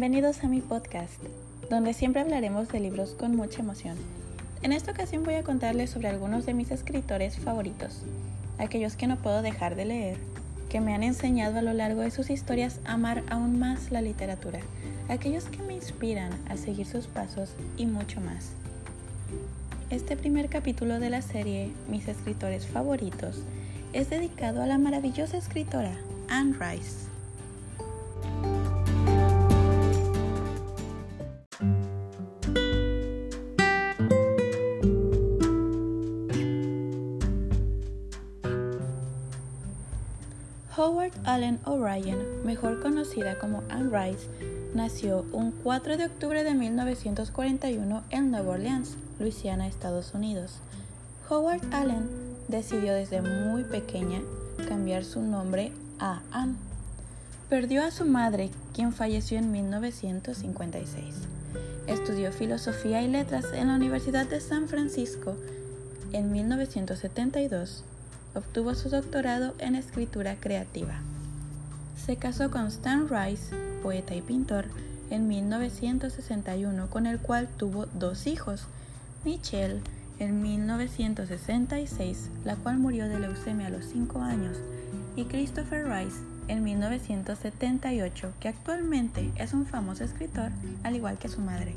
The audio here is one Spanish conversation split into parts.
Bienvenidos a mi podcast, donde siempre hablaremos de libros con mucha emoción. En esta ocasión voy a contarles sobre algunos de mis escritores favoritos, aquellos que no puedo dejar de leer, que me han enseñado a lo largo de sus historias a amar aún más la literatura, aquellos que me inspiran a seguir sus pasos y mucho más. Este primer capítulo de la serie Mis escritores favoritos es dedicado a la maravillosa escritora Anne Rice. O'Ryan, mejor conocida como Anne Rice, nació un 4 de octubre de 1941 en Nueva Orleans, Luisiana, Estados Unidos. Howard Allen decidió desde muy pequeña cambiar su nombre a Anne. Perdió a su madre, quien falleció en 1956. Estudió filosofía y letras en la Universidad de San Francisco. En 1972 obtuvo su doctorado en escritura creativa. Se casó con Stan Rice, poeta y pintor, en 1961, con el cual tuvo dos hijos, Michelle en 1966, la cual murió de leucemia a los 5 años, y Christopher Rice en 1978, que actualmente es un famoso escritor, al igual que su madre.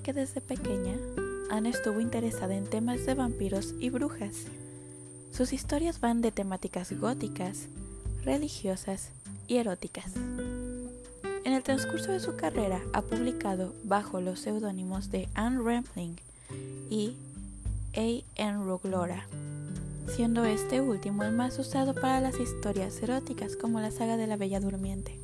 Que desde pequeña Anne estuvo interesada en temas de vampiros y brujas. Sus historias van de temáticas góticas, religiosas y eróticas. En el transcurso de su carrera ha publicado bajo los seudónimos de Anne Rampling y A. N. Ruglora, siendo este último el más usado para las historias eróticas como la saga de la Bella Durmiente.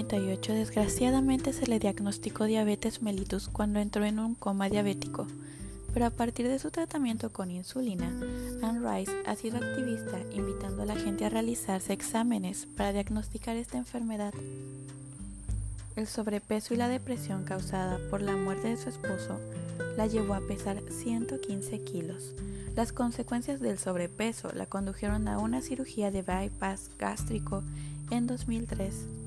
1998 desgraciadamente se le diagnosticó diabetes mellitus cuando entró en un coma diabético, pero a partir de su tratamiento con insulina, Anne Rice ha sido activista invitando a la gente a realizarse exámenes para diagnosticar esta enfermedad. El sobrepeso y la depresión causada por la muerte de su esposo la llevó a pesar 115 kilos. Las consecuencias del sobrepeso la condujeron a una cirugía de bypass gástrico en 2003.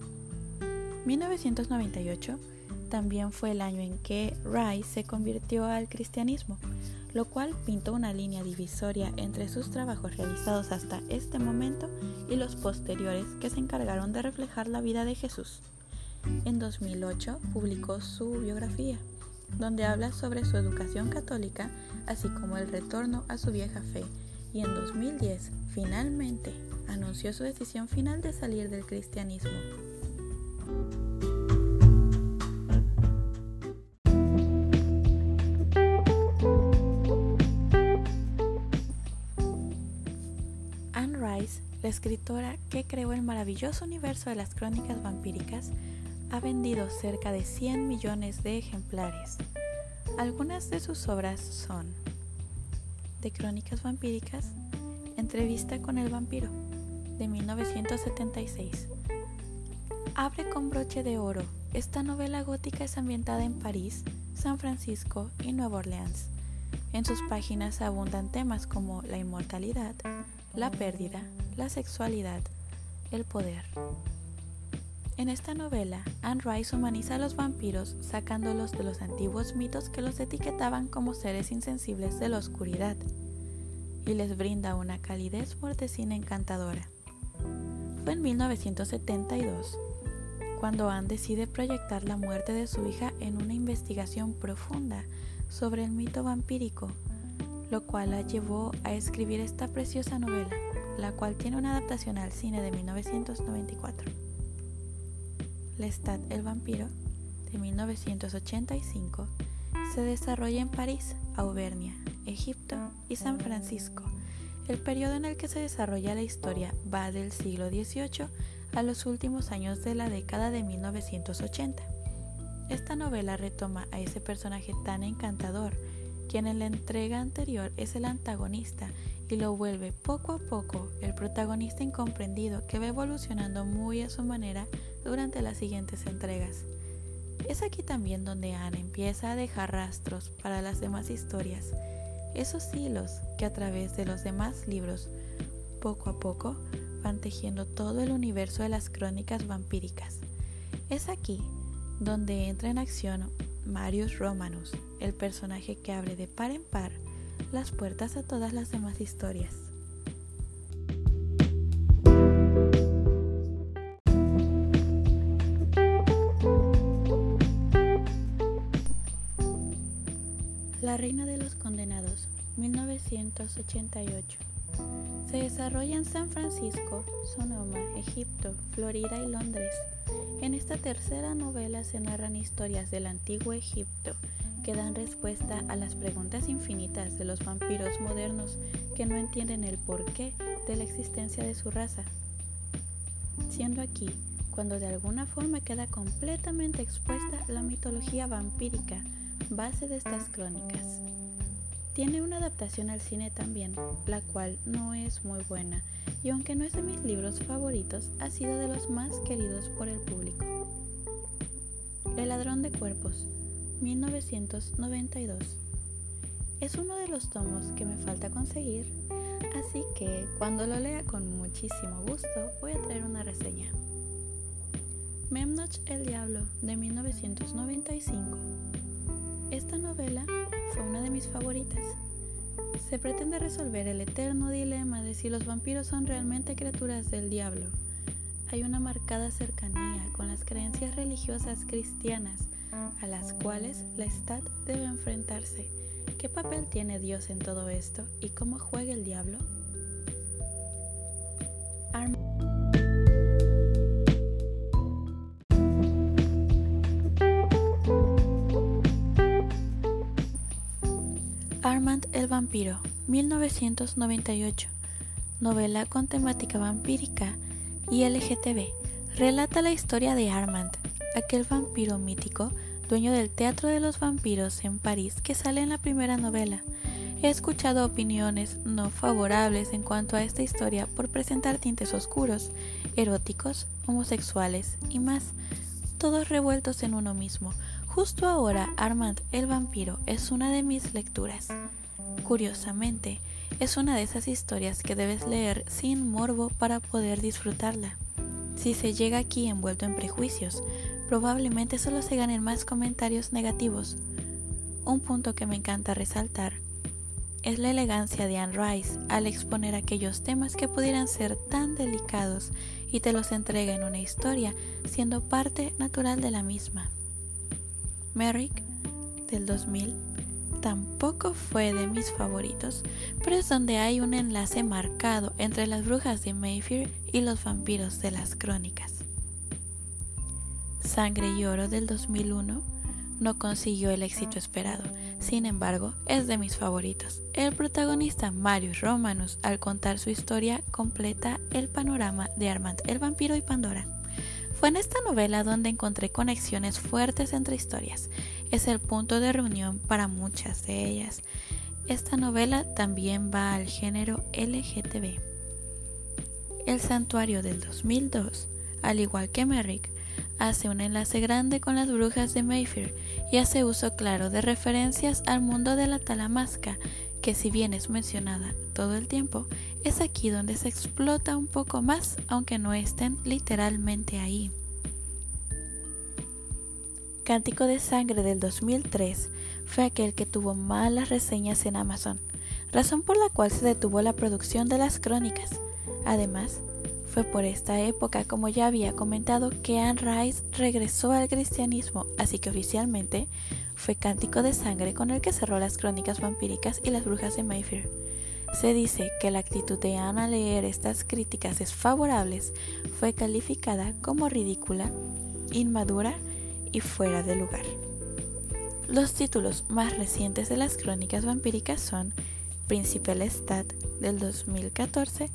1998 también fue el año en que Rice se convirtió al cristianismo, lo cual pintó una línea divisoria entre sus trabajos realizados hasta este momento y los posteriores que se encargaron de reflejar la vida de Jesús. En 2008 publicó su biografía, donde habla sobre su educación católica, así como el retorno a su vieja fe, y en 2010 finalmente anunció su decisión final de salir del cristianismo. Anne Rice, la escritora que creó el maravilloso universo de las crónicas vampíricas, ha vendido cerca de 100 millones de ejemplares. Algunas de sus obras son De Crónicas Vampíricas, Entrevista con el vampiro, de 1976. Abre con broche de oro. Esta novela gótica es ambientada en París, San Francisco y Nueva Orleans. En sus páginas abundan temas como la inmortalidad, la pérdida, la sexualidad, el poder. En esta novela, Anne Rice humaniza a los vampiros sacándolos de los antiguos mitos que los etiquetaban como seres insensibles de la oscuridad y les brinda una calidez mortecina encantadora. Fue en 1972 cuando Anne decide proyectar la muerte de su hija en una investigación profunda sobre el mito vampírico, lo cual la llevó a escribir esta preciosa novela, la cual tiene una adaptación al cine de 1994. Lestat el vampiro, de 1985, se desarrolla en París, Auvernia, Egipto y San Francisco. El periodo en el que se desarrolla la historia va del siglo XVIII a los últimos años de la década de 1980. esta novela retoma a ese personaje tan encantador, quien en la entrega anterior es el antagonista y lo vuelve poco a poco el protagonista incomprendido que va evolucionando muy a su manera durante las siguientes entregas. Es aquí también donde Anne empieza a dejar rastros para las demás historias, esos hilos que a través de los demás libros, poco a poco, tejiendo todo el universo de las crónicas vampíricas. Es aquí donde entra en acción Marius Romanus, el personaje que abre de par en par las puertas a todas las demás historias. La Reina de los Condenados, 1988. Se desarrolla en San Francisco, Sonoma, Egipto, Florida y Londres. En esta tercera novela se narran historias del antiguo Egipto que dan respuesta a las preguntas infinitas de los vampiros modernos que no entienden el porqué de la existencia de su raza. Siendo aquí cuando de alguna forma queda completamente expuesta la mitología vampírica, base de estas crónicas. Tiene una adaptación al cine también, la cual no es muy buena, y aunque no es de mis libros favoritos, ha sido de los más queridos por el público. El ladrón de cuerpos 1992. Es uno de los tomos que me falta conseguir, así que cuando lo lea con muchísimo gusto voy a traer una reseña. Memnoch el Diablo de 1995. Esta novela fue una de mis favoritas. Se pretende resolver el eterno dilema de si los vampiros son realmente criaturas del diablo. Hay una marcada cercanía con las creencias religiosas cristianas a las cuales la Stat debe enfrentarse. ¿Qué papel tiene Dios en todo esto y cómo juega el diablo? Vampiro, 1998. Novela con temática vampírica y LGTB. Relata la historia de Armand, aquel vampiro mítico, dueño del Teatro de los Vampiros en París que sale en la primera novela. He escuchado opiniones no favorables en cuanto a esta historia por presentar tintes oscuros, eróticos, homosexuales y más, todos revueltos en uno mismo. Justo ahora Armand el vampiro es una de mis lecturas. Curiosamente, es una de esas historias que debes leer sin morbo para poder disfrutarla. Si se llega aquí envuelto en prejuicios, probablemente solo se ganen más comentarios negativos. Un punto que me encanta resaltar es la elegancia de Anne Rice al exponer aquellos temas que pudieran ser tan delicados y te los entrega en una historia siendo parte natural de la misma. Merrick del 2000 tampoco fue de mis favoritos, pero es donde hay un enlace marcado entre las brujas de Mayfair y los vampiros de las crónicas. Sangre y Oro del 2001 no consiguió el éxito esperado, sin embargo es de mis favoritos. El protagonista Marius Romanus al contar su historia completa el panorama de Armand el vampiro y Pandora. Fue en esta novela donde encontré conexiones fuertes entre historias. Es el punto de reunión para muchas de ellas. Esta novela también va al género LGTB. El Santuario del 2002, al igual que Merrick, hace un enlace grande con las brujas de Mayfair y hace uso claro de referencias al mundo de la talamasca, que si bien es mencionada todo el tiempo, es aquí donde se explota un poco más, aunque no estén literalmente ahí. Cántico de Sangre del 2003 fue aquel que tuvo malas reseñas en Amazon, razón por la cual se detuvo la producción de las crónicas. Además, fue por esta época, como ya había comentado, que Anne Rice regresó al cristianismo, así que oficialmente fue Cántico de Sangre con el que cerró las crónicas vampíricas y las brujas de Mayfair. Se dice que la actitud de Anne al leer estas críticas desfavorables fue calificada como ridícula, inmadura y fuera de lugar. Los títulos más recientes de las crónicas vampíricas son Príncipe Lestat del 2014,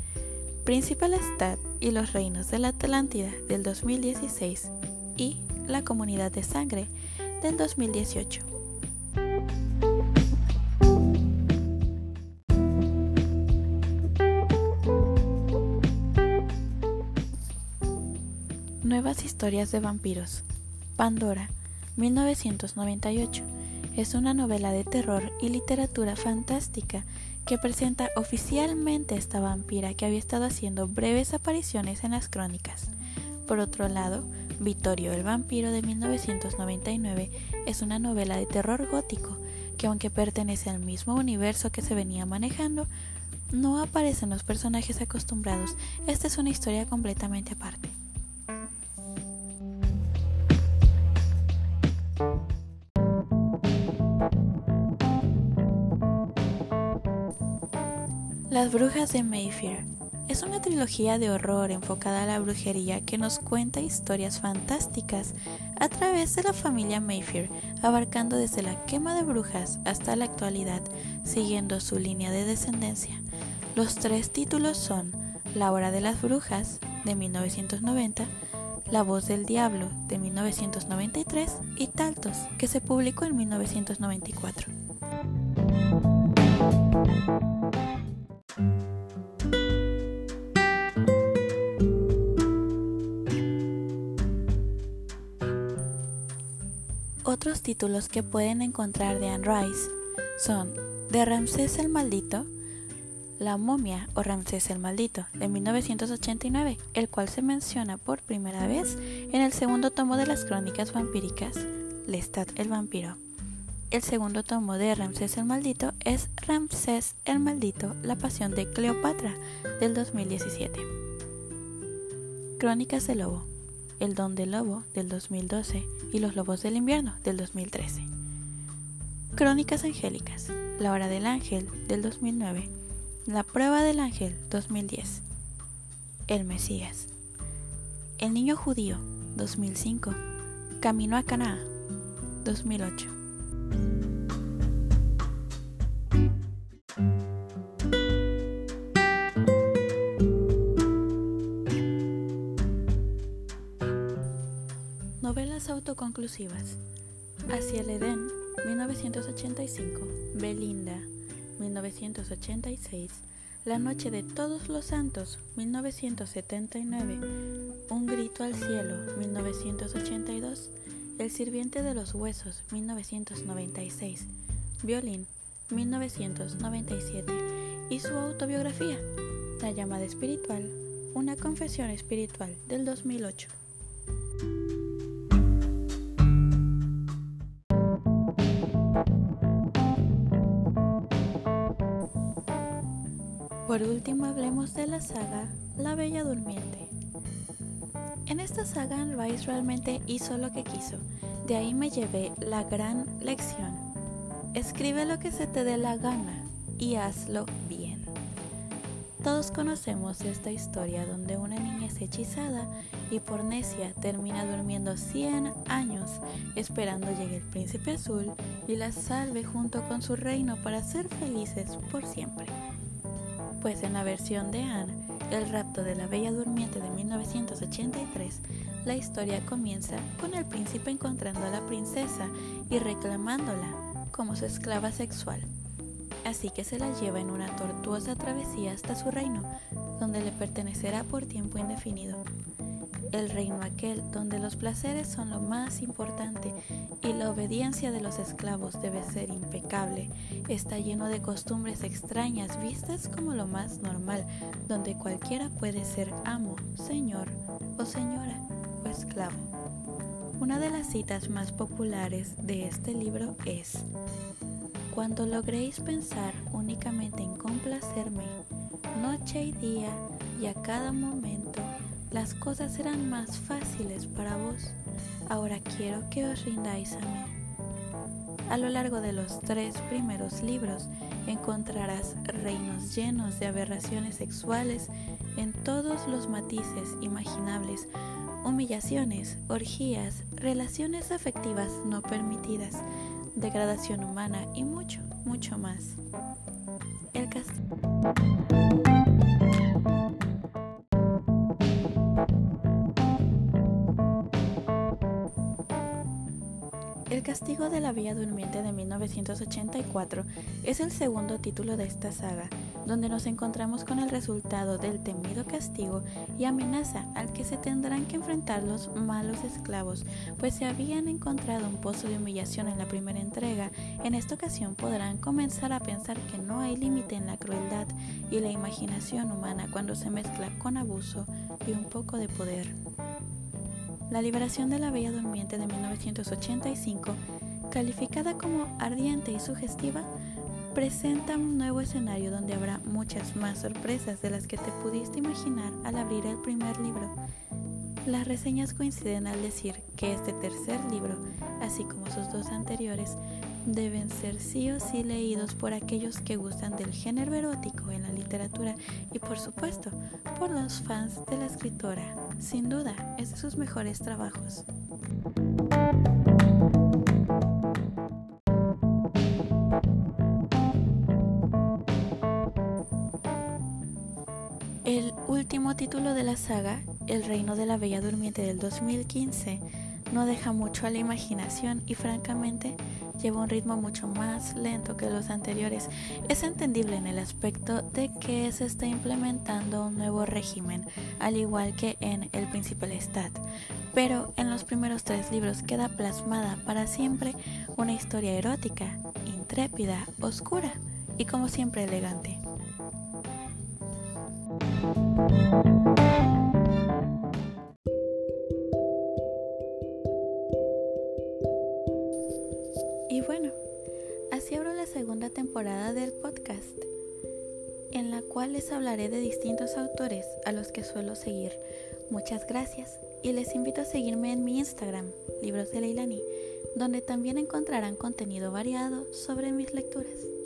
Príncipe Lestat y los Reinos de la Atlántida del 2016 y La Comunidad de Sangre del 2018. Nuevas historias de vampiros. Pandora, 1998. Es una novela de terror y literatura fantástica que presenta oficialmente a esta vampira que había estado haciendo breves apariciones en las crónicas. Por otro lado, Vittorio el vampiro de 1999 es una novela de terror gótico que aunque pertenece al mismo universo que se venía manejando, no aparecen los personajes acostumbrados. Esta es una historia completamente aparte. Las brujas de Mayfair es una trilogía de horror enfocada a la brujería que nos cuenta historias fantásticas a través de la familia Mayfair, abarcando desde la quema de brujas hasta la actualidad, siguiendo su línea de descendencia. Los tres títulos son La hora de las brujas de 1990, La voz del diablo de 1993 y Taltos, que se publicó en 1994. Títulos que pueden encontrar de Anne Rice son De Ramsés el Maldito, La momia o Ramsés el Maldito de 1989, el cual se menciona por primera vez en el segundo tomo de las crónicas vampíricas, Lestat el Vampiro. El segundo tomo de Ramsés el Maldito es Ramsés el Maldito, la pasión de Cleopatra del 2017. Crónicas del Lobo el Don del Lobo del 2012 y Los Lobos del Invierno del 2013. Crónicas Angélicas, La Hora del Ángel del 2009, La Prueba del Ángel 2010, El Mesías, El Niño Judío 2005, Camino a Canaá 2008. Autoconclusivas. Hacia el Edén, 1985. Belinda, 1986. La Noche de Todos los Santos, 1979. Un Grito al Cielo, 1982. El Sirviente de los Huesos, 1996. Violín, 1997. Y su autobiografía, La llamada espiritual, una confesión espiritual del 2008. Por último hablemos de la saga La Bella Durmiente. En esta saga Rice realmente hizo lo que quiso, de ahí me llevé la gran lección. Escribe lo que se te dé la gana y hazlo bien. Todos conocemos esta historia donde una niña es hechizada y por necia termina durmiendo 100 años esperando llegue el príncipe azul y la salve junto con su reino para ser felices por siempre pues en la versión de Anne, El rapto de la Bella Durmiente de 1983, la historia comienza con el príncipe encontrando a la princesa y reclamándola como su esclava sexual. Así que se la lleva en una tortuosa travesía hasta su reino, donde le pertenecerá por tiempo indefinido el reino aquel donde los placeres son lo más importante y la obediencia de los esclavos debe ser impecable, está lleno de costumbres extrañas vistas como lo más normal, donde cualquiera puede ser amo, señor o señora o esclavo. Una de las citas más populares de este libro es, Cuando logréis pensar únicamente en complacerme, noche y día y a cada momento, las cosas serán más fáciles para vos. Ahora quiero que os rindáis a mí. A lo largo de los tres primeros libros encontrarás reinos llenos de aberraciones sexuales en todos los matices imaginables, humillaciones, orgías, relaciones afectivas no permitidas, degradación humana y mucho, mucho más. El castigo de la Villa Durmiente de 1984 es el segundo título de esta saga, donde nos encontramos con el resultado del temido castigo y amenaza al que se tendrán que enfrentar los malos esclavos, pues se habían encontrado un pozo de humillación en la primera entrega, en esta ocasión podrán comenzar a pensar que no hay límite en la crueldad y la imaginación humana cuando se mezcla con abuso y un poco de poder. La liberación de la Bella Durmiente de 1985, calificada como ardiente y sugestiva, presenta un nuevo escenario donde habrá muchas más sorpresas de las que te pudiste imaginar al abrir el primer libro. Las reseñas coinciden al decir que este tercer libro, así como sus dos anteriores, deben ser sí o sí leídos por aquellos que gustan del género erótico en la literatura y por supuesto por los fans de la escritora. Sin duda, es de sus mejores trabajos. El último título de la saga, El Reino de la Bella Durmiente del 2015, no deja mucho a la imaginación y francamente lleva un ritmo mucho más lento que los anteriores. Es entendible en el aspecto de que se está implementando un nuevo régimen, al igual que en El Príncipe Lestat. Pero en los primeros tres libros queda plasmada para siempre una historia erótica, intrépida, oscura y como siempre elegante. Temporada del podcast, en la cual les hablaré de distintos autores a los que suelo seguir. Muchas gracias y les invito a seguirme en mi Instagram, Libros de Leilani, donde también encontrarán contenido variado sobre mis lecturas.